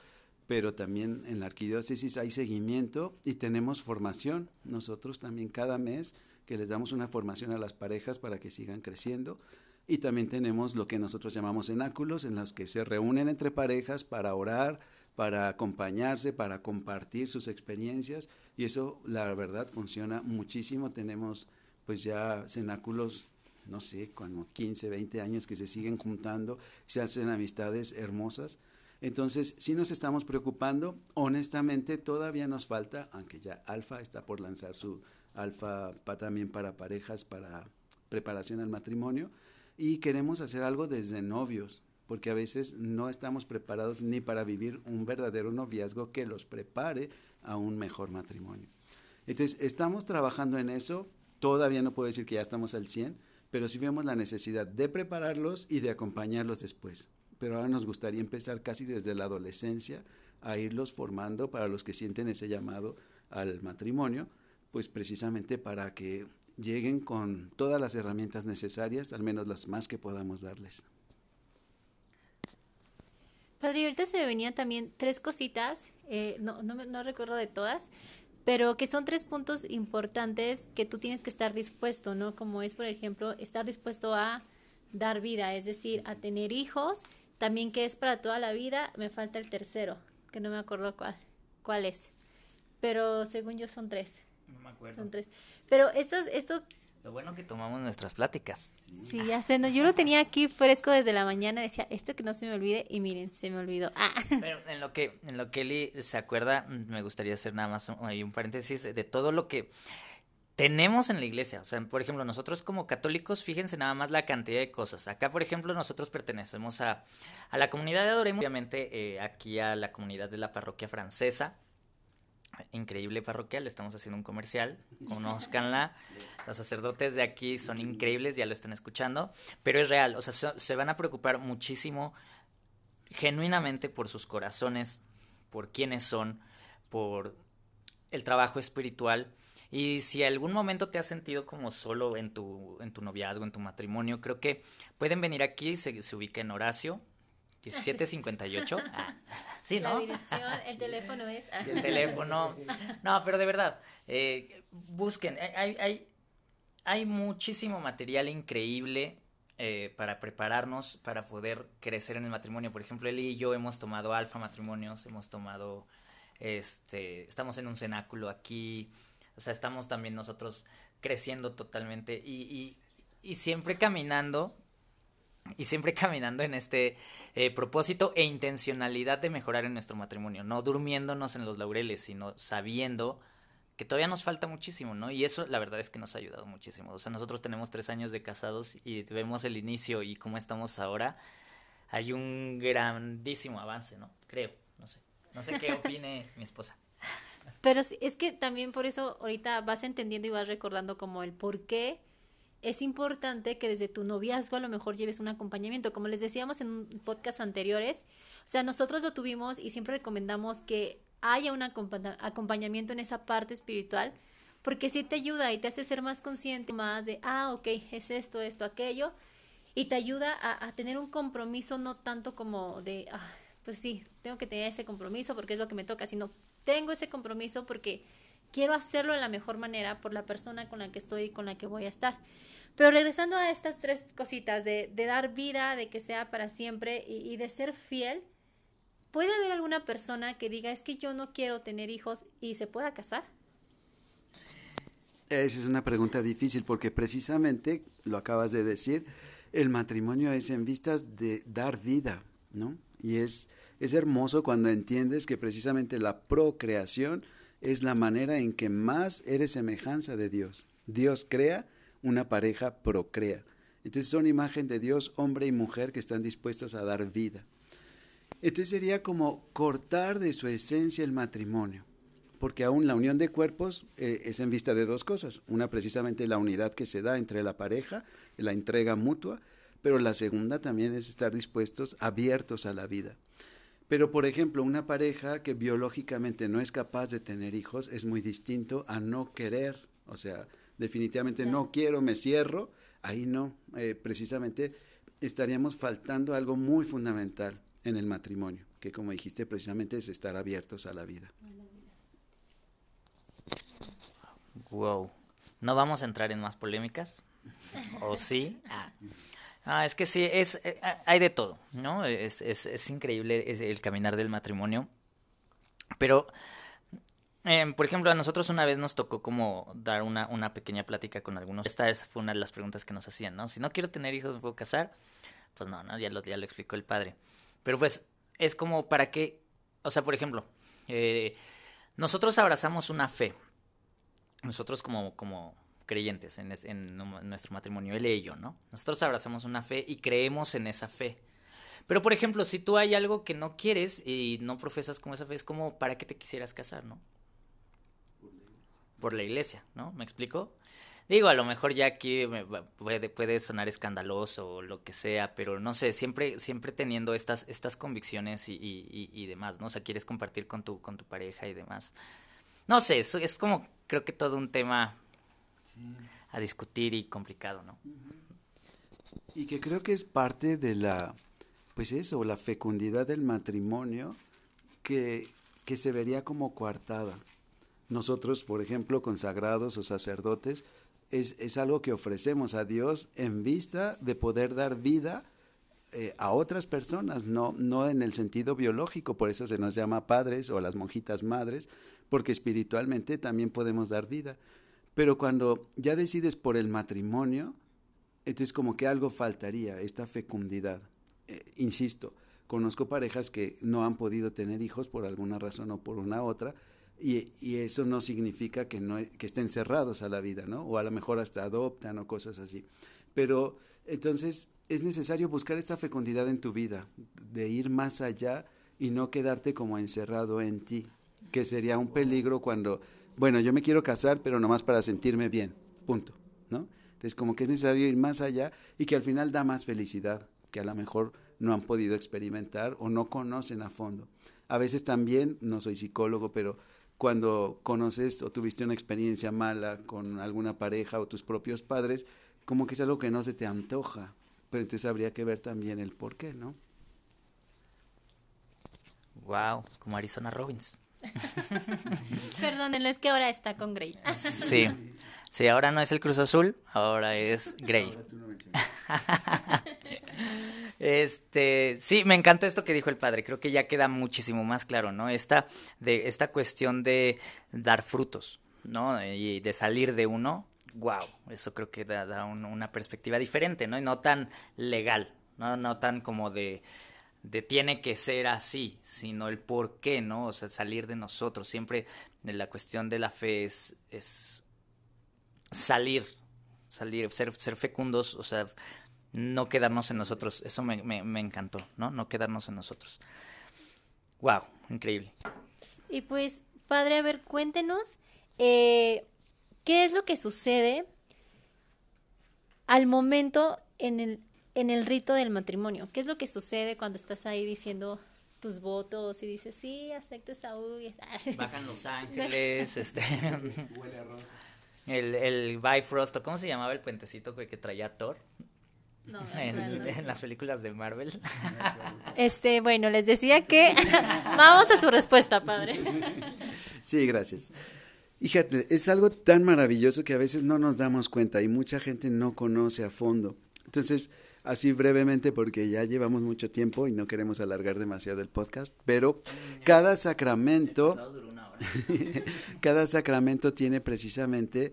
pero también en la arquidiócesis hay seguimiento y tenemos formación. Nosotros también cada mes que les damos una formación a las parejas para que sigan creciendo. Y también tenemos lo que nosotros llamamos cenáculos, en los que se reúnen entre parejas para orar, para acompañarse, para compartir sus experiencias. Y eso, la verdad, funciona muchísimo. Tenemos pues ya cenáculos, no sé, como 15, 20 años que se siguen juntando, se hacen amistades hermosas entonces, si nos estamos preocupando, honestamente todavía nos falta, aunque ya Alfa está por lanzar su Alfa también para parejas, para preparación al matrimonio, y queremos hacer algo desde novios, porque a veces no estamos preparados ni para vivir un verdadero noviazgo que los prepare a un mejor matrimonio. Entonces, estamos trabajando en eso, todavía no puedo decir que ya estamos al 100, pero sí vemos la necesidad de prepararlos y de acompañarlos después. Pero ahora nos gustaría empezar casi desde la adolescencia a irlos formando para los que sienten ese llamado al matrimonio, pues precisamente para que lleguen con todas las herramientas necesarias, al menos las más que podamos darles. Padre, ahorita se me venían también tres cositas, eh, no, no, no recuerdo de todas, pero que son tres puntos importantes que tú tienes que estar dispuesto, ¿no? Como es, por ejemplo, estar dispuesto a dar vida, es decir, a tener hijos, también que es para toda la vida, me falta el tercero, que no me acuerdo cuál, cuál es, pero según yo son tres. No me acuerdo. Son tres. Pero esto, esto Lo bueno que tomamos nuestras pláticas. Sí, ya sé, no, yo lo tenía aquí fresco desde la mañana, decía, esto que no se me olvide, y miren, se me olvidó. Ah, Pero en lo que, en lo que Eli se acuerda, me gustaría hacer nada más un, un paréntesis de todo lo que tenemos en la iglesia. O sea, por ejemplo, nosotros como católicos, fíjense nada más la cantidad de cosas. Acá, por ejemplo, nosotros pertenecemos a, a la comunidad de Adoremos, obviamente eh, aquí a la comunidad de la parroquia francesa. Increíble parroquia, le estamos haciendo un comercial, conozcanla. Los sacerdotes de aquí son increíbles, ya lo están escuchando, pero es real, o sea, se, se van a preocupar muchísimo, genuinamente por sus corazones, por quiénes son, por el trabajo espiritual. Y si algún momento te has sentido como solo en tu, en tu noviazgo, en tu matrimonio, creo que pueden venir aquí, se, se ubica en Horacio, 1758. Ah, sí, la ¿no? dirección, el teléfono es... ah. El teléfono. No, pero de verdad, eh, busquen. Hay, hay, hay muchísimo material increíble eh, para prepararnos, para poder crecer en el matrimonio. Por ejemplo, él y yo hemos tomado alfa matrimonios, hemos tomado, este, estamos en un cenáculo aquí, o sea, estamos también nosotros creciendo totalmente y, y, y siempre caminando y siempre caminando en este eh, propósito e intencionalidad de mejorar en nuestro matrimonio, no durmiéndonos en los laureles, sino sabiendo que todavía nos falta muchísimo, ¿no? Y eso la verdad es que nos ha ayudado muchísimo. O sea, nosotros tenemos tres años de casados y vemos el inicio y cómo estamos ahora. Hay un grandísimo avance, ¿no? Creo, no sé. No sé qué opine mi esposa. Pero es que también por eso ahorita vas entendiendo y vas recordando como el por qué es importante que desde tu noviazgo a lo mejor lleves un acompañamiento. Como les decíamos en podcast anteriores, o sea, nosotros lo tuvimos y siempre recomendamos que haya un acompa- acompañamiento en esa parte espiritual, porque sí te ayuda y te hace ser más consciente, más de, ah, ok, es esto, esto, aquello, y te ayuda a, a tener un compromiso no tanto como de, ah, pues sí, tengo que tener ese compromiso porque es lo que me toca, sino tengo ese compromiso porque quiero hacerlo de la mejor manera por la persona con la que estoy y con la que voy a estar. Pero regresando a estas tres cositas de, dar vida, de que sea para siempre y, y de ser fiel, ¿puede haber alguna persona que diga es que yo no quiero tener hijos y se pueda casar? Esa es una pregunta difícil porque precisamente, lo acabas de decir, el matrimonio es en vistas de dar vida, ¿no? Y es, es hermoso cuando entiendes que precisamente la procreación es la manera en que más eres semejanza de Dios. Dios crea, una pareja procrea. Entonces son imagen de Dios, hombre y mujer, que están dispuestos a dar vida. Entonces sería como cortar de su esencia el matrimonio, porque aún la unión de cuerpos eh, es en vista de dos cosas. Una precisamente la unidad que se da entre la pareja, la entrega mutua, pero la segunda también es estar dispuestos, abiertos a la vida. Pero, por ejemplo, una pareja que biológicamente no es capaz de tener hijos es muy distinto a no querer. O sea, definitivamente no quiero, me cierro. Ahí no. Eh, precisamente estaríamos faltando algo muy fundamental en el matrimonio, que como dijiste, precisamente es estar abiertos a la vida. Wow. ¿No vamos a entrar en más polémicas? ¿O sí? Ah. Ah, es que sí, es, eh, hay de todo, ¿no? Es, es, es increíble el caminar del matrimonio. Pero, eh, por ejemplo, a nosotros una vez nos tocó como dar una, una pequeña plática con algunos. Esta es- fue una de las preguntas que nos hacían, ¿no? Si no quiero tener hijos, ¿me puedo casar? Pues no, ¿no? Ya lo, ya lo explicó el padre. Pero pues, es como para qué, o sea, por ejemplo, eh, nosotros abrazamos una fe, nosotros como, como creyentes en, es- en nu- nuestro matrimonio, él y yo, ¿no? Nosotros abrazamos una fe y creemos en esa fe. Pero, por ejemplo, si tú hay algo que no quieres y no profesas como esa fe, es como, ¿para qué te quisieras casar, no? por la iglesia, ¿no? ¿Me explico? Digo, a lo mejor ya aquí puede, puede sonar escandaloso o lo que sea, pero no sé, siempre, siempre teniendo estas, estas convicciones y, y, y, demás, ¿no? O sea, quieres compartir con tu, con tu pareja y demás. No sé, es, es como, creo que todo un tema a discutir y complicado, ¿no? Y que creo que es parte de la, pues eso, la fecundidad del matrimonio que, que se vería como coartada. Nosotros, por ejemplo, consagrados o sacerdotes, es, es, algo que ofrecemos a Dios en vista de poder dar vida eh, a otras personas, no, no en el sentido biológico, por eso se nos llama padres o las monjitas madres, porque espiritualmente también podemos dar vida. Pero cuando ya decides por el matrimonio, entonces como que algo faltaría, esta fecundidad. Eh, insisto, conozco parejas que no han podido tener hijos por alguna razón o por una otra, y, eso no significa que, no, que estén cerrados a la vida, ¿no? O a lo mejor hasta adoptan o cosas así. Pero entonces es necesario buscar esta fecundidad en tu vida, de ir más allá y no quedarte como encerrado en ti, que sería un peligro cuando, bueno, yo me quiero casar, pero nomás para sentirme bien, punto, ¿no? Entonces como que es necesario ir más allá y que al final da más felicidad, que a lo mejor no han podido experimentar o no conocen a fondo. A veces también, no soy psicólogo, pero cuando conoces o tuviste una experiencia mala con alguna pareja o tus propios padres, como que es algo que no se te antoja. Pero entonces habría que ver también el por qué, ¿no? Wow, como Arizona Robbins. Perdónenlo, es que ahora está con Grey. sí, sí, ahora no es el Cruz Azul, ahora es Grey. Este, sí, me encanta esto que dijo el padre, creo que ya queda muchísimo más claro, ¿no? Esta, de, esta cuestión de dar frutos, ¿no? Y de salir de uno, wow, eso creo que da, una perspectiva diferente, ¿no? Y no tan legal, ¿no? No tan como de, de tiene que ser así, sino el por qué, ¿no? O sea, salir de nosotros. Siempre la cuestión de la fe es, es salir, salir, ser, ser fecundos, o sea, no quedarnos en nosotros. Eso me, me, encantó, ¿no? No quedarnos en nosotros. Wow, increíble. Y pues, padre, a ver, cuéntenos, eh, ¿qué es lo que sucede al momento en el, en el rito del matrimonio? ¿Qué es lo que sucede cuando estás ahí diciendo tus votos y dices, sí, acepto esa Bajan los ángeles, este... El, el Bifrost, ¿cómo se llamaba el puentecito que, que traía Thor? en, las películas de Marvel. Este, bueno, les decía que vamos a su respuesta, padre. Sí, gracias. Fíjate, es algo tan maravilloso que a veces no nos damos cuenta y mucha gente no conoce a fondo. Entonces, así brevemente, porque ya llevamos mucho tiempo y no queremos alargar demasiado el podcast, pero cada sacramento, cada sacramento tiene precisamente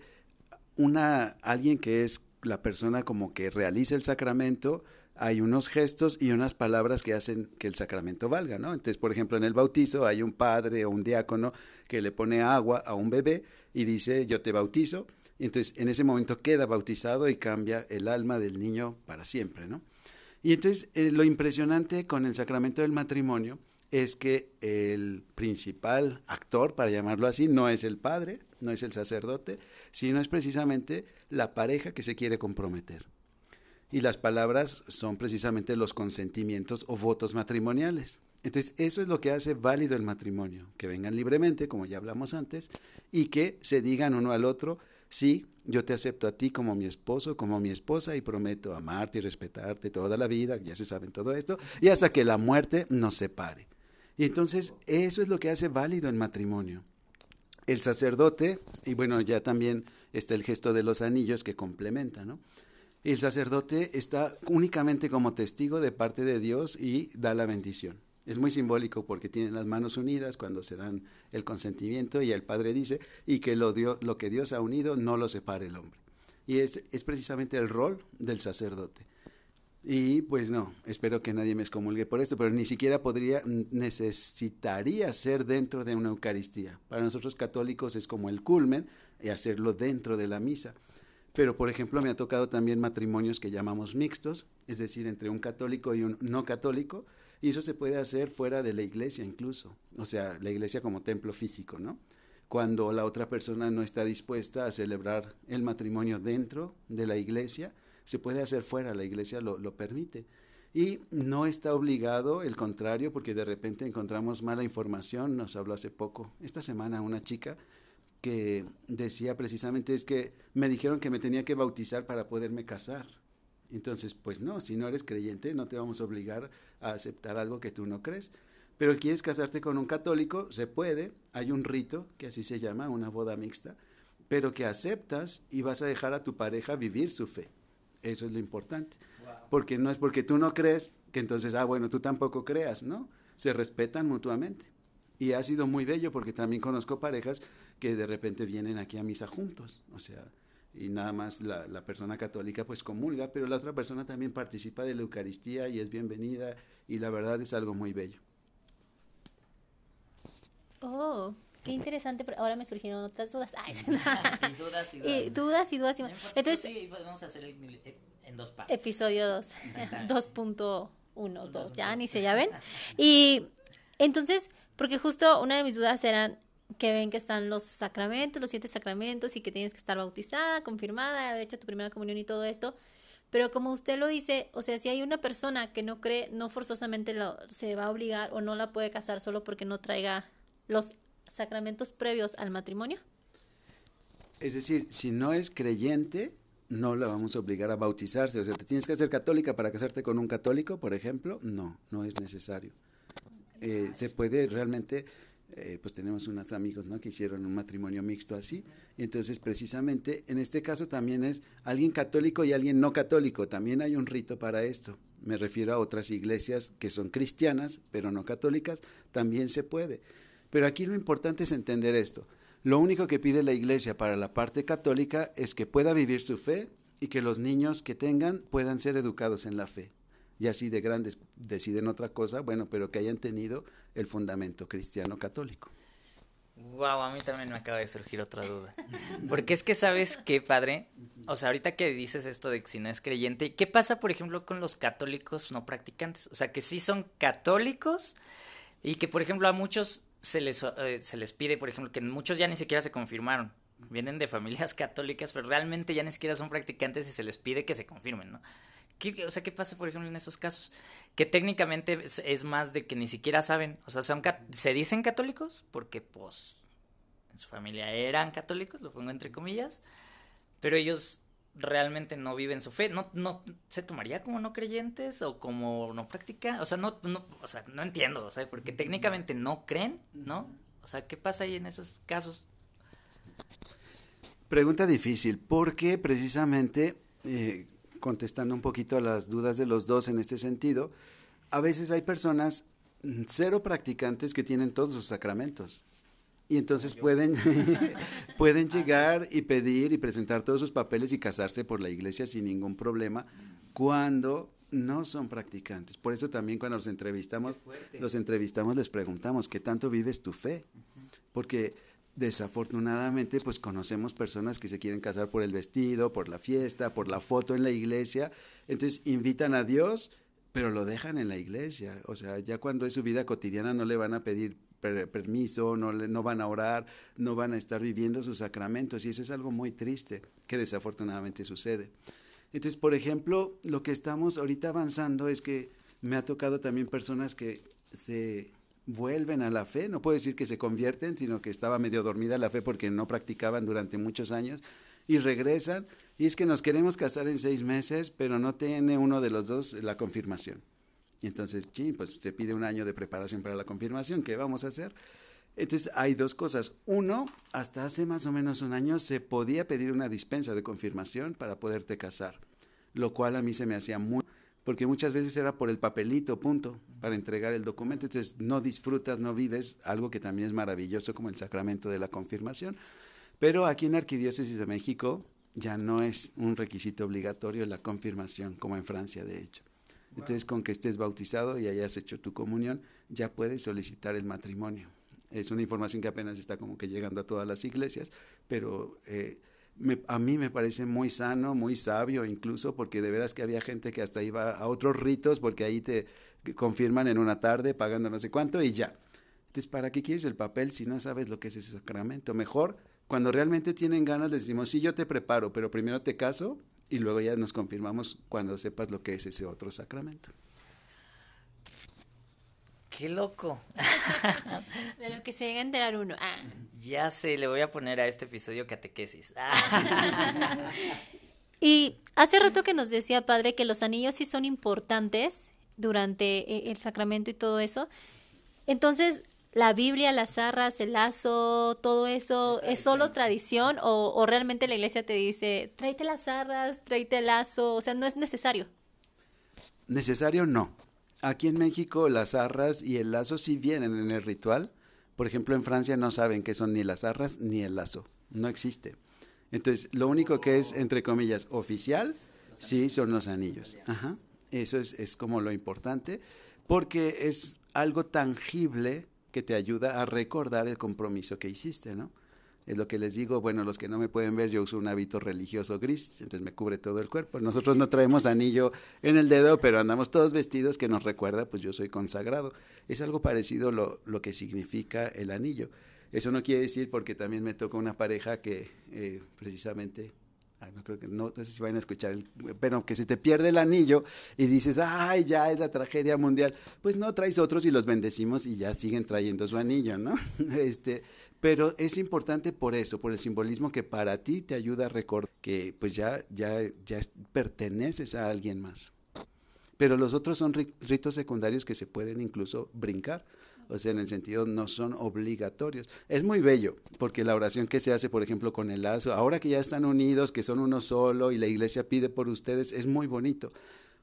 una alguien que es la persona como que realiza el sacramento, hay unos gestos y unas palabras que hacen que el sacramento valga, ¿no? Entonces, por ejemplo, en el bautizo hay un padre o un diácono que le pone agua a un bebé y dice, yo te bautizo, entonces en ese momento queda bautizado y cambia el alma del niño para siempre, ¿no? Y entonces eh, lo impresionante con el sacramento del matrimonio es que el principal actor, para llamarlo así, no es el padre, no es el sacerdote, sino es precisamente la pareja que se quiere comprometer. Y las palabras son precisamente los consentimientos o votos matrimoniales. Entonces, eso es lo que hace válido el matrimonio, que vengan libremente, como ya hablamos antes, y que se digan uno al otro, sí, yo te acepto a ti como mi esposo, como mi esposa, y prometo amarte y respetarte toda la vida, ya se saben todo esto, y hasta que la muerte nos separe. Y entonces, eso es lo que hace válido el matrimonio el sacerdote, y bueno, ya también está el gesto de los anillos que complementa, ¿no? El sacerdote está únicamente como testigo de parte de Dios y da la bendición. Es muy simbólico porque tienen las manos unidas cuando se dan el consentimiento y el Padre dice, y que lo, lo que Dios ha unido no lo separe el hombre. Y es, es precisamente el rol del sacerdote. Y pues no, espero que nadie me excomulgue por esto, pero ni siquiera podría, necesitaría ser dentro de una Eucaristía. Para nosotros católicos es como el culmen y hacerlo dentro de la misa. Pero, por ejemplo, me ha tocado también matrimonios que llamamos mixtos, es decir, entre un católico y un no católico, y eso se puede hacer fuera de la iglesia incluso, o sea, la iglesia como templo físico, ¿no? cuando la otra persona no está dispuesta a celebrar el matrimonio dentro de la iglesia, se puede hacer fuera, la iglesia lo, lo permite. Y no está obligado, el contrario, porque de repente encontramos mala información, nos habló hace poco, esta semana una chica que decía precisamente es que me dijeron que me tenía que bautizar para poderme casar. Entonces, pues no, si no eres creyente, no te vamos a obligar a aceptar algo que tú no crees. Pero quieres casarte con un católico, se puede, hay un rito que así se llama, una boda mixta, pero que aceptas y vas a dejar a tu pareja vivir su fe. Eso es lo importante porque no es porque tú no crees que entonces, ah, bueno, tú tampoco creas, ¿no? Se respetan mutuamente. Y ha sido muy bello porque también conozco parejas que de repente vienen aquí a misa juntos, o sea, y nada más la, la, persona católica pues comulga, pero la otra persona también participa de la Eucaristía y es bienvenida y la verdad es algo muy bello. Oh, qué interesante, pero ahora me surgieron otras dudas. y dudas y dudas. Y dudas y dudas. Entonces, sí, podemos hacer el, en dos partes. Episodio 2, 2.1, 2, ya ni se ya ven. Y entonces, porque justo una de mis dudas eran que ven que están los sacramentos, los siete sacramentos y que tienes que estar bautizada, confirmada, haber hecho tu primera comunión y todo esto. Pero como usted lo dice, o sea, si hay una persona que no cree, no forzosamente lo, se va a obligar o no la puede casar solo porque no traiga los sacramentos previos al matrimonio. Es decir, si no es creyente, no la vamos a obligar a bautizarse. O sea, ¿te tienes que hacer católica para casarte con un católico, por ejemplo? No, no es necesario. Eh, se puede realmente, eh, pues tenemos unos amigos ¿no? que hicieron un matrimonio mixto así, y entonces precisamente en este caso también es alguien católico y alguien no católico, también hay un rito para esto. Me refiero a otras iglesias que son cristianas, pero no católicas, también se puede. Pero aquí lo importante es entender esto. Lo único que pide la Iglesia para la parte católica es que pueda vivir su fe y que los niños que tengan puedan ser educados en la fe. Y así de grandes deciden otra cosa, bueno, pero que hayan tenido el fundamento cristiano católico. Wow, a mí también me acaba de surgir otra duda. Porque es que sabes qué, padre, o sea, ahorita que dices esto de que si no es creyente, ¿qué pasa, por ejemplo, con los católicos no practicantes? O sea, que sí son católicos y que, por ejemplo, a muchos se les, eh, se les pide, por ejemplo, que muchos ya ni siquiera se confirmaron. Vienen de familias católicas, pero realmente ya ni siquiera son practicantes y se les pide que se confirmen, ¿no? ¿Qué, o sea, ¿qué pasa, por ejemplo, en esos casos? Que técnicamente es, más de que ni siquiera saben, o sea, son, se dicen católicos porque, pues, en su familia eran católicos, lo pongo entre comillas, pero ellos realmente no viven su fe, no, no se tomaría como no creyentes o como no practica, o sea, no, no, o sea, no entiendo, o sea, porque técnicamente no creen, ¿no? O sea, ¿qué pasa ahí en esos casos? Pregunta difícil, porque precisamente, eh, contestando un poquito a las dudas de los dos en este sentido, a veces hay personas mm, cero practicantes que tienen todos sus sacramentos. Y entonces pueden, pueden llegar y pedir y presentar todos sus papeles y casarse por la iglesia sin ningún problema cuando no son practicantes. Por eso también cuando los entrevistamos, los entrevistamos les preguntamos, ¿qué tanto vives tu fe? Porque desafortunadamente pues conocemos personas que se quieren casar por el vestido, por la fiesta, por la foto en la iglesia, entonces invitan a Dios, pero lo dejan en la iglesia, o sea, ya cuando es su vida cotidiana no le van a pedir permiso, no, no van a orar, no van a estar viviendo sus sacramentos. Y eso es algo muy triste que desafortunadamente sucede. Entonces, por ejemplo, lo que estamos ahorita avanzando es que me ha tocado también personas que se vuelven a la fe, no puedo decir que se convierten, sino que estaba medio dormida la fe porque no practicaban durante muchos años y regresan y es que nos queremos casar en seis meses, pero no tiene uno de los dos la confirmación. Y entonces, sí, pues se pide un año de preparación para la confirmación. ¿Qué vamos a hacer? Entonces, hay dos cosas. Uno, hasta hace más o menos un año se podía pedir una dispensa de confirmación para poderte casar, lo cual a mí se me hacía muy porque muchas veces era por el papelito, punto, para entregar el documento. Entonces, no disfrutas, no vives algo que también es maravilloso como el sacramento de la confirmación. Pero aquí en la Arquidiócesis de México ya no es un requisito obligatorio la confirmación, como en Francia, de hecho. Entonces, con que estés bautizado y hayas hecho tu comunión, ya puedes solicitar el matrimonio. Es una información que apenas está como que llegando a todas las iglesias, pero eh, a mí me parece muy sano, muy sabio incluso, porque de veras que había gente que hasta iba a otros ritos, porque ahí te confirman en una tarde pagando no sé cuánto y ya. Entonces, ¿para qué quieres el papel si no sabes lo que es ese sacramento? Mejor, cuando realmente tienen ganas, les decimos, sí, yo te preparo, pero primero te caso y luego ya nos confirmamos cuando sepas lo que es ese otro sacramento. Qué loco. De lo que se llega a enterar uno. Ah. Ya sé, le voy a poner a este episodio catequesis. y hace rato que nos decía, padre, que los anillos sí son importantes durante eh, el sacramento y todo eso. Entonces, la Biblia, las arras, el lazo, todo eso, ¿es solo tradición o, realmente la iglesia te dice, tráete las arras, tráete el lazo? O sea, no es necesario. Necesario no. Aquí en México las arras y el lazo sí vienen en el ritual. Por ejemplo, en Francia no saben qué son ni las arras ni el lazo. No existe. Entonces, lo único que es, entre comillas, oficial, sí son los anillos. Ajá. Eso es, es como lo importante, porque es algo tangible que te ayuda a recordar el compromiso que hiciste, ¿no? Es lo que les digo, bueno, los que no me pueden ver, yo uso un hábito religioso gris, entonces me cubre todo el cuerpo. Nosotros no traemos anillo en el dedo, pero andamos todos vestidos que nos recuerda, pues yo soy consagrado. Es algo parecido lo, lo que significa el anillo. Eso no quiere decir porque también me tocó una pareja que eh, precisamente no creo que no, sé si van a escuchar, pero que se te pierde el anillo y dices, ay, ya es la tragedia mundial. Pues no, traes otros y los bendecimos y ya siguen trayendo su anillo, ¿no? Este, pero es importante por eso, por el simbolismo que para ti te ayuda a recordar que pues ya, ya, ya perteneces a alguien más. Pero los otros son ritos secundarios que se pueden incluso brincar o sea, en el sentido no son obligatorios. Es muy bello, porque la oración que se hace, por ejemplo, con el lazo, ahora que ya están unidos, que son uno solo y la iglesia pide por ustedes, es muy bonito.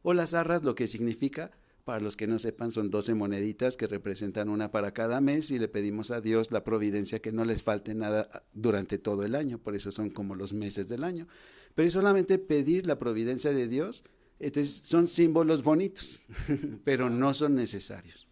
O las arras, lo que significa, para los que no sepan, son 12 moneditas que representan una para cada mes y le pedimos a Dios la providencia que no les falte nada durante todo el año, por eso son como los meses del año. Pero es solamente pedir la providencia de Dios, entonces son símbolos bonitos, pero no son necesarios.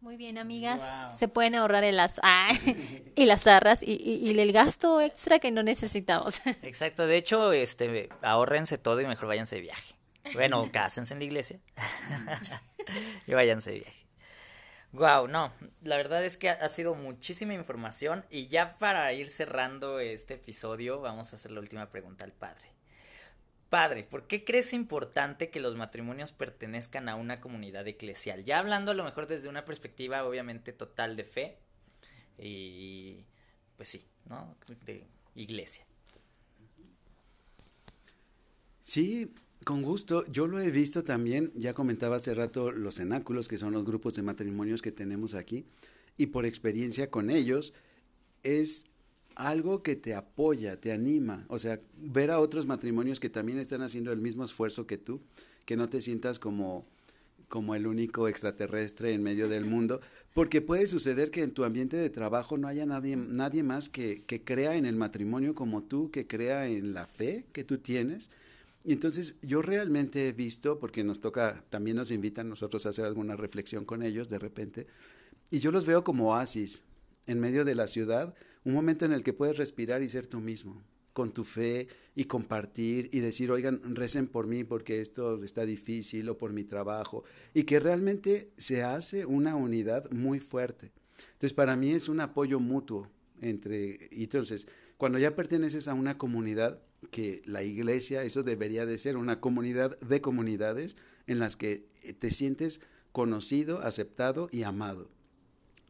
Muy bien, amigas. Se pueden ahorrar el las, y las arras y, el gasto extra que no necesitamos. Exacto. De hecho, este, ahórrense todo y mejor váyanse de viaje. Bueno, cásense en la iglesia y váyanse de viaje. Wow, no, la verdad es que ha sido muchísima información y ya para ir cerrando este episodio vamos a hacer la última pregunta al padre. Padre, ¿por qué crees importante que los matrimonios pertenezcan a una comunidad eclesial? Ya hablando a lo mejor desde una perspectiva obviamente total de fe y pues sí, ¿no? De iglesia. Sí, con gusto. Yo lo he visto también, ya comentaba hace rato los cenáculos, que son los grupos de matrimonios que tenemos aquí, y por experiencia con ellos, es algo que te apoya, te anima, o sea, ver a otros matrimonios que también están haciendo el mismo esfuerzo que tú, que no te sientas como como el único extraterrestre en medio del mundo, porque puede suceder que en tu ambiente de trabajo no haya nadie, nadie más que, que crea en el matrimonio como tú, que crea en la fe que tú tienes. Y entonces yo realmente he visto, porque nos toca, también nos invitan nosotros a hacer alguna reflexión con ellos de repente, y yo los veo como oasis en medio de la ciudad, un momento en el que puedes respirar y ser tú mismo, con tu fe y compartir y decir, oigan, recen por mí porque esto está difícil o por mi trabajo, y que realmente se hace una unidad muy fuerte. Entonces, para mí es un apoyo mutuo entre, y entonces, cuando ya perteneces a una comunidad, que la iglesia, eso debería de ser una comunidad de comunidades en las que te sientes conocido, aceptado y amado.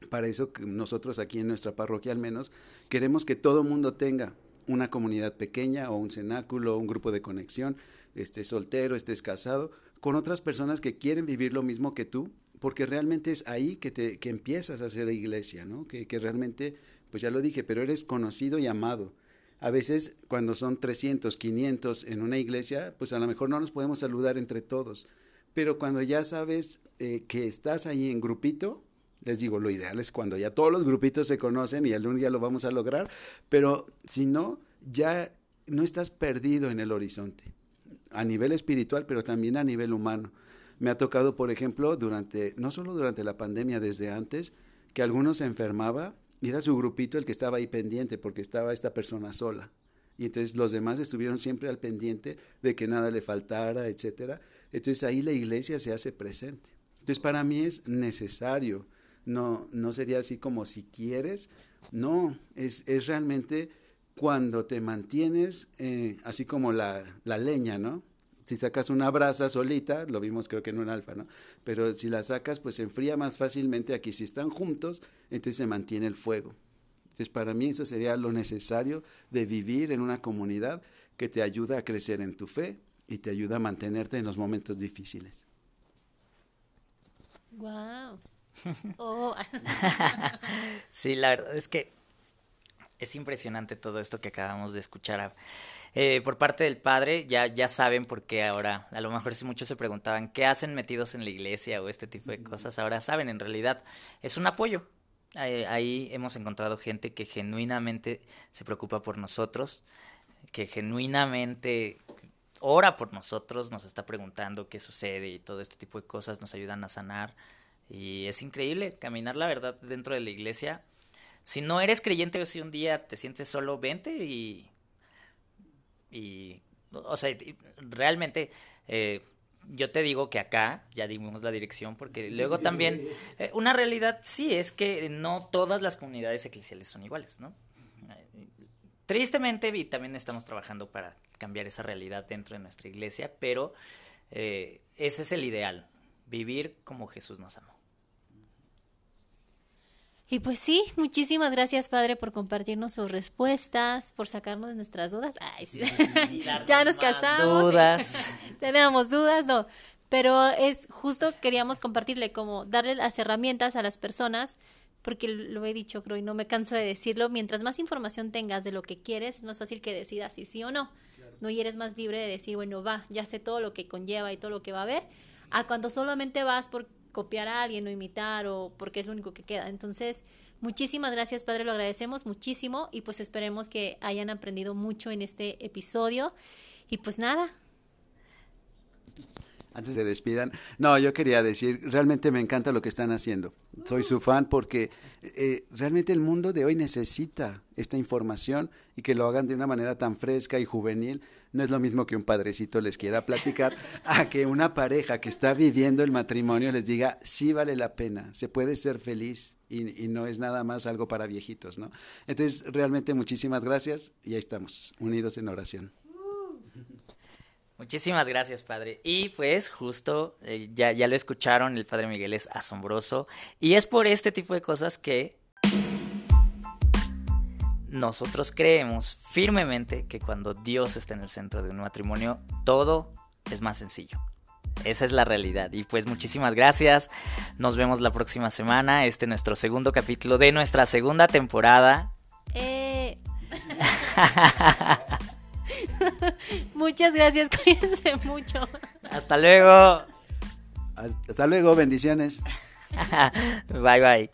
Para eso nosotros aquí en nuestra parroquia al menos queremos que todo mundo tenga una comunidad pequeña o un cenáculo, un grupo de conexión, estés soltero, estés casado, con otras personas que quieren vivir lo mismo que tú, porque realmente es ahí que, te, que empiezas a hacer iglesia, ¿no? Que, que realmente, pues ya lo dije, pero eres conocido y amado. A veces cuando son 300, 500 en una iglesia, pues a lo mejor no nos podemos saludar entre todos, pero cuando ya sabes eh, que estás ahí en grupito, les digo, lo ideal es cuando ya todos los grupitos se conocen y algún día lo vamos a lograr, pero si no, ya no estás perdido en el horizonte, a nivel espiritual, pero también a nivel humano. Me ha tocado, por ejemplo, durante, no solo durante la pandemia, desde antes, que alguno se enfermaba y era su grupito el que estaba ahí pendiente porque estaba esta persona sola. Y entonces los demás estuvieron siempre al pendiente de que nada le faltara, etcétera. Entonces ahí la iglesia se hace presente. Entonces para mí es necesario no, no sería así como si quieres, no, es, es realmente cuando te mantienes, eh, así como la, la leña, ¿no? Si sacas una brasa solita, lo vimos creo que en un alfa, ¿no? Pero si la sacas, pues se enfría más fácilmente aquí. Si están juntos, entonces se mantiene el fuego. Entonces, para mí eso sería lo necesario de vivir en una comunidad que te ayuda a crecer en tu fe y te ayuda a mantenerte en los momentos difíciles. Wow. Oh. sí, la verdad es que es impresionante todo esto que acabamos de escuchar. Eh, por parte del padre, ya, ya saben por qué ahora, a lo mejor si muchos se preguntaban qué hacen metidos en la iglesia o este tipo de cosas, ahora saben, en realidad es un apoyo. ahí hemos encontrado gente que genuinamente se preocupa por nosotros, que genuinamente ora por nosotros, nos está preguntando qué sucede y todo este tipo de cosas nos ayudan a sanar. Y es increíble caminar la verdad dentro de la iglesia. Si no eres creyente o si un día te sientes solo, vente y... Y... O sea, realmente... Eh, yo te digo que acá ya dimos la dirección porque luego también eh, una realidad sí es que no todas las comunidades eclesiales son iguales, ¿no? Tristemente, y también estamos trabajando para cambiar esa realidad dentro de nuestra iglesia, pero eh, ese es el ideal, vivir como Jesús nos amó. Y pues sí, muchísimas gracias, Padre, por compartirnos sus respuestas, por sacarnos de nuestras dudas. Ay, sí. ya nos casamos. Dudas. Tenemos dudas, no. Pero es justo queríamos compartirle como darle las herramientas a las personas porque lo he dicho, creo, y no me canso de decirlo, mientras más información tengas de lo que quieres, es más fácil que decidas si sí o no. No, y eres más libre de decir, bueno, va, ya sé todo lo que conlleva y todo lo que va a haber, a cuando solamente vas por copiar a alguien o imitar o porque es lo único que queda. Entonces, muchísimas gracias, Padre, lo agradecemos muchísimo y pues esperemos que hayan aprendido mucho en este episodio. Y pues nada, antes se despidan. No, yo quería decir, realmente me encanta lo que están haciendo. Soy su fan porque eh, realmente el mundo de hoy necesita esta información y que lo hagan de una manera tan fresca y juvenil. No es lo mismo que un padrecito les quiera platicar a que una pareja que está viviendo el matrimonio les diga, sí vale la pena, se puede ser feliz y, y no es nada más algo para viejitos, ¿no? Entonces, realmente muchísimas gracias y ahí estamos, unidos en oración. Muchísimas gracias, padre. Y pues justo, eh, ya, ya lo escucharon, el padre Miguel es asombroso. Y es por este tipo de cosas que nosotros creemos firmemente que cuando Dios está en el centro de un matrimonio, todo es más sencillo. Esa es la realidad. Y pues muchísimas gracias. Nos vemos la próxima semana. Este es nuestro segundo capítulo de nuestra segunda temporada. Eh. Muchas gracias, cuídense mucho. Hasta luego. Hasta luego, bendiciones. bye bye.